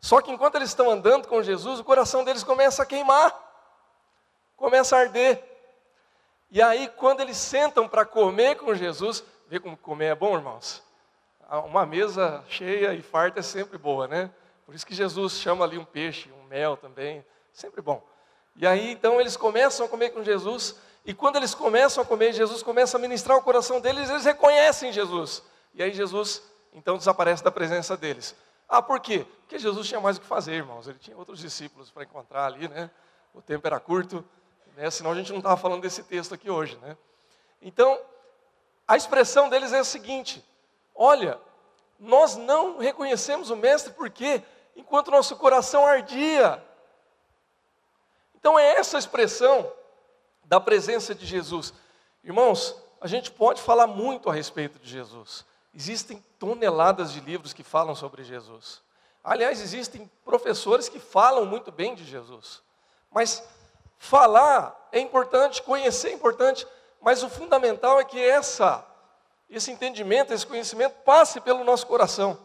Só que enquanto eles estão andando com Jesus, o coração deles começa a queimar, começa a arder. E aí, quando eles sentam para comer com Jesus, vê como comer é bom, irmãos? Uma mesa cheia e farta é sempre boa, né? Por isso que Jesus chama ali um peixe, um mel também, sempre bom. E aí, então, eles começam a comer com Jesus, e quando eles começam a comer, Jesus começa a ministrar o coração deles, eles reconhecem Jesus. E aí, Jesus, então, desaparece da presença deles. Ah, por quê? Porque Jesus tinha mais o que fazer, irmãos. Ele tinha outros discípulos para encontrar ali, né? O tempo era curto né? senão a gente não estava falando desse texto aqui hoje. Né? Então, a expressão deles é a seguinte: olha, nós não reconhecemos o Mestre porque enquanto nosso coração ardia. Então é essa expressão da presença de Jesus. Irmãos, a gente pode falar muito a respeito de Jesus. Existem toneladas de livros que falam sobre Jesus. Aliás, existem professores que falam muito bem de Jesus. Mas Falar é importante, conhecer é importante, mas o fundamental é que essa, esse entendimento, esse conhecimento passe pelo nosso coração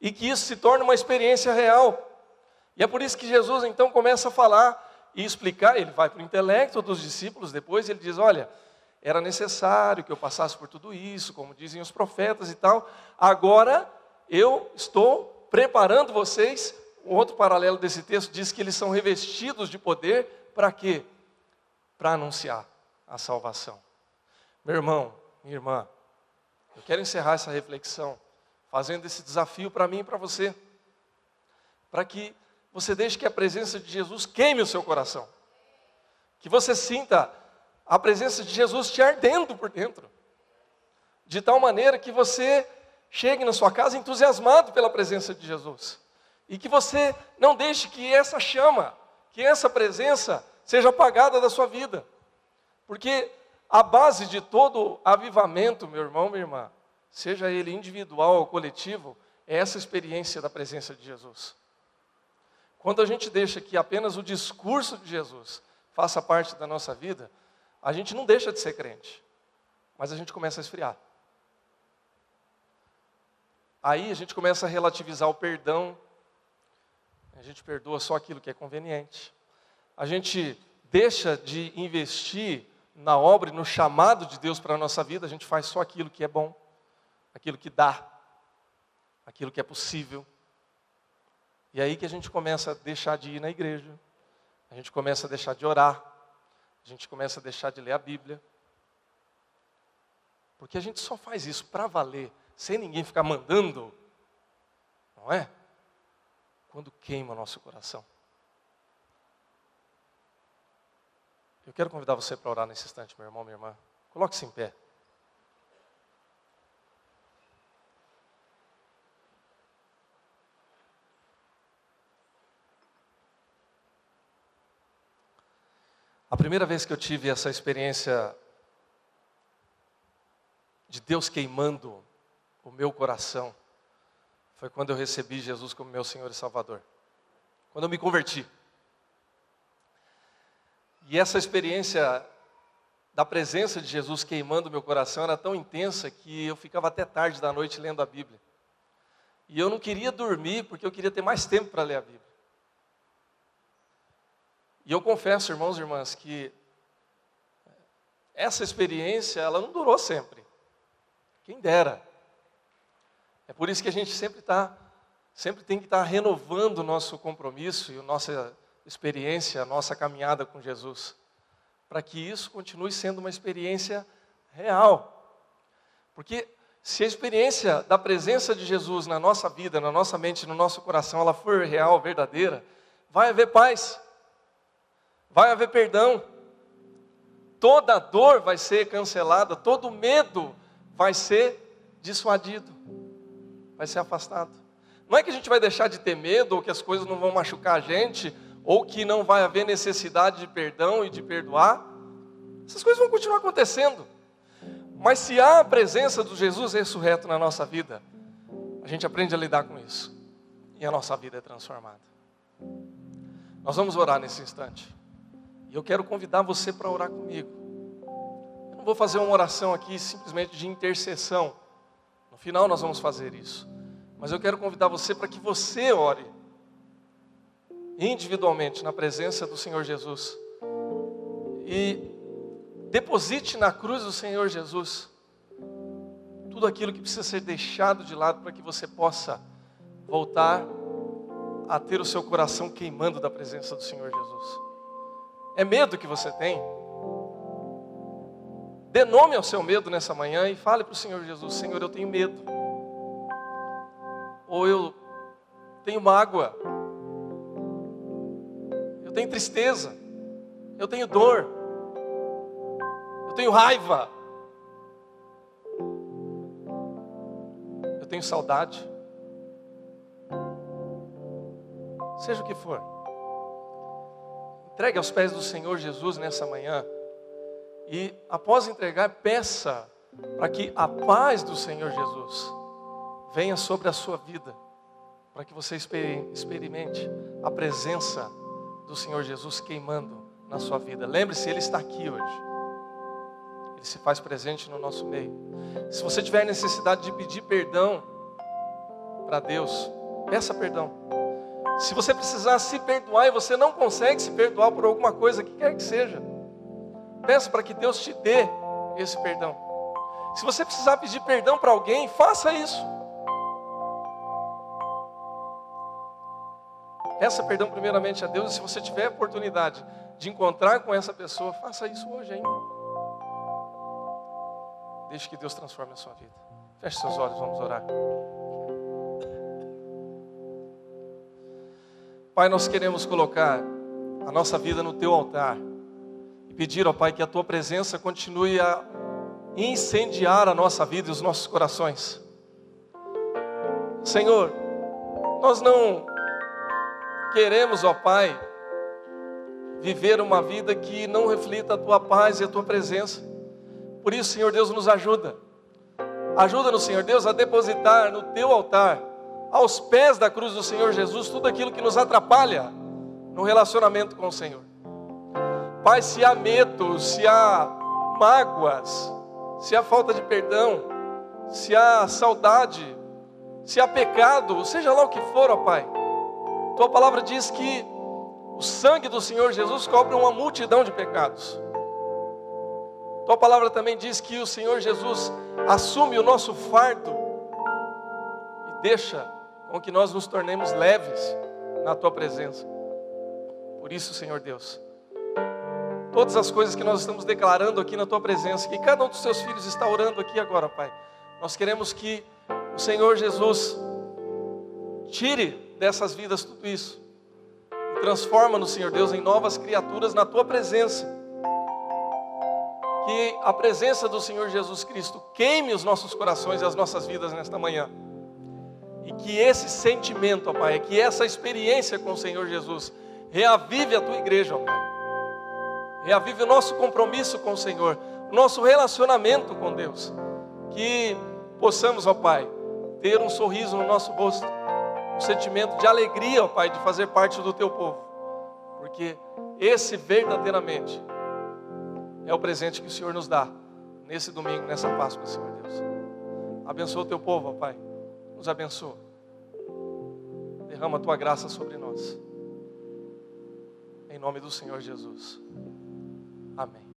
e que isso se torne uma experiência real. E é por isso que Jesus então começa a falar e explicar. Ele vai para o intelecto dos discípulos, depois ele diz: Olha, era necessário que eu passasse por tudo isso, como dizem os profetas e tal. Agora eu estou preparando vocês. Um outro paralelo desse texto diz que eles são revestidos de poder para quê? Para anunciar a salvação. Meu irmão, minha irmã, eu quero encerrar essa reflexão fazendo esse desafio para mim e para você, para que você deixe que a presença de Jesus queime o seu coração, que você sinta a presença de Jesus te ardendo por dentro, de tal maneira que você chegue na sua casa entusiasmado pela presença de Jesus, e que você não deixe que essa chama que essa presença seja apagada da sua vida. Porque a base de todo avivamento, meu irmão, minha irmã, seja ele individual ou coletivo, é essa experiência da presença de Jesus. Quando a gente deixa que apenas o discurso de Jesus faça parte da nossa vida, a gente não deixa de ser crente, mas a gente começa a esfriar. Aí a gente começa a relativizar o perdão a gente perdoa só aquilo que é conveniente. A gente deixa de investir na obra e no chamado de Deus para a nossa vida, a gente faz só aquilo que é bom, aquilo que dá, aquilo que é possível. E aí que a gente começa a deixar de ir na igreja, a gente começa a deixar de orar, a gente começa a deixar de ler a Bíblia. Porque a gente só faz isso para valer, sem ninguém ficar mandando, não é? quando queima nosso coração. Eu quero convidar você para orar nesse instante, meu irmão, minha irmã. Coloque-se em pé. A primeira vez que eu tive essa experiência de Deus queimando o meu coração, foi quando eu recebi Jesus como meu Senhor e Salvador. Quando eu me converti. E essa experiência da presença de Jesus queimando meu coração era tão intensa que eu ficava até tarde da noite lendo a Bíblia. E eu não queria dormir porque eu queria ter mais tempo para ler a Bíblia. E eu confesso, irmãos e irmãs, que essa experiência ela não durou sempre. Quem dera. É por isso que a gente sempre está, sempre tem que estar tá renovando o nosso compromisso e a nossa experiência, a nossa caminhada com Jesus, para que isso continue sendo uma experiência real. Porque se a experiência da presença de Jesus na nossa vida, na nossa mente, no nosso coração, ela for real, verdadeira, vai haver paz, vai haver perdão, toda dor vai ser cancelada, todo medo vai ser dissuadido, vai ser afastado. Não é que a gente vai deixar de ter medo, ou que as coisas não vão machucar a gente, ou que não vai haver necessidade de perdão e de perdoar. Essas coisas vão continuar acontecendo. Mas se há a presença do Jesus ressurreto na nossa vida, a gente aprende a lidar com isso. E a nossa vida é transformada. Nós vamos orar nesse instante. E eu quero convidar você para orar comigo. Eu não vou fazer uma oração aqui simplesmente de intercessão. No final nós vamos fazer isso. Mas eu quero convidar você para que você ore individualmente na presença do Senhor Jesus. E deposite na cruz do Senhor Jesus tudo aquilo que precisa ser deixado de lado para que você possa voltar a ter o seu coração queimando da presença do Senhor Jesus. É medo que você tem? Dê nome ao seu medo nessa manhã e fale para o Senhor Jesus: Senhor, eu tenho medo. Ou eu tenho mágoa tenho tristeza, eu tenho dor, eu tenho raiva, eu tenho saudade. Seja o que for, entregue aos pés do Senhor Jesus nessa manhã e, após entregar, peça para que a paz do Senhor Jesus venha sobre a sua vida, para que você experimente a presença do Senhor Jesus queimando na sua vida. Lembre-se, Ele está aqui hoje. Ele se faz presente no nosso meio. Se você tiver necessidade de pedir perdão para Deus, peça perdão. Se você precisar se perdoar e você não consegue se perdoar por alguma coisa que quer que seja, peça para que Deus te dê esse perdão. Se você precisar pedir perdão para alguém, faça isso. Peça perdão primeiramente a Deus e se você tiver a oportunidade de encontrar com essa pessoa, faça isso hoje ainda. Deixe que Deus transforme a sua vida. Feche seus olhos, vamos orar. Pai, nós queremos colocar a nossa vida no teu altar e pedir, ó Pai, que a tua presença continue a incendiar a nossa vida e os nossos corações. Senhor, nós não queremos, ó Pai, viver uma vida que não reflita a tua paz e a tua presença. Por isso, Senhor Deus, nos ajuda. Ajuda-nos, Senhor Deus, a depositar no teu altar, aos pés da cruz do Senhor Jesus, tudo aquilo que nos atrapalha no relacionamento com o Senhor. Pai, se há medo, se há mágoas, se há falta de perdão, se há saudade, se há pecado, seja lá o que for, ó Pai tua palavra diz que o sangue do Senhor Jesus cobre uma multidão de pecados. Tua palavra também diz que o Senhor Jesus assume o nosso fardo e deixa com que nós nos tornemos leves na tua presença. Por isso, Senhor Deus, todas as coisas que nós estamos declarando aqui na tua presença, que cada um dos teus filhos está orando aqui agora, Pai. Nós queremos que o Senhor Jesus tire dessas vidas tudo isso. E transforma-nos, Senhor Deus, em novas criaturas na tua presença. Que a presença do Senhor Jesus Cristo queime os nossos corações e as nossas vidas nesta manhã. E que esse sentimento, ó Pai, que essa experiência com o Senhor Jesus reavive a tua igreja, ó Pai. Reavive o nosso compromisso com o Senhor, o nosso relacionamento com Deus. Que possamos, ó Pai, ter um sorriso no nosso rosto um sentimento de alegria, ó Pai, de fazer parte do teu povo, porque esse verdadeiramente é o presente que o Senhor nos dá nesse domingo, nessa Páscoa, Senhor Deus. Abençoa o teu povo, ó Pai, nos abençoa, derrama a tua graça sobre nós, em nome do Senhor Jesus. Amém.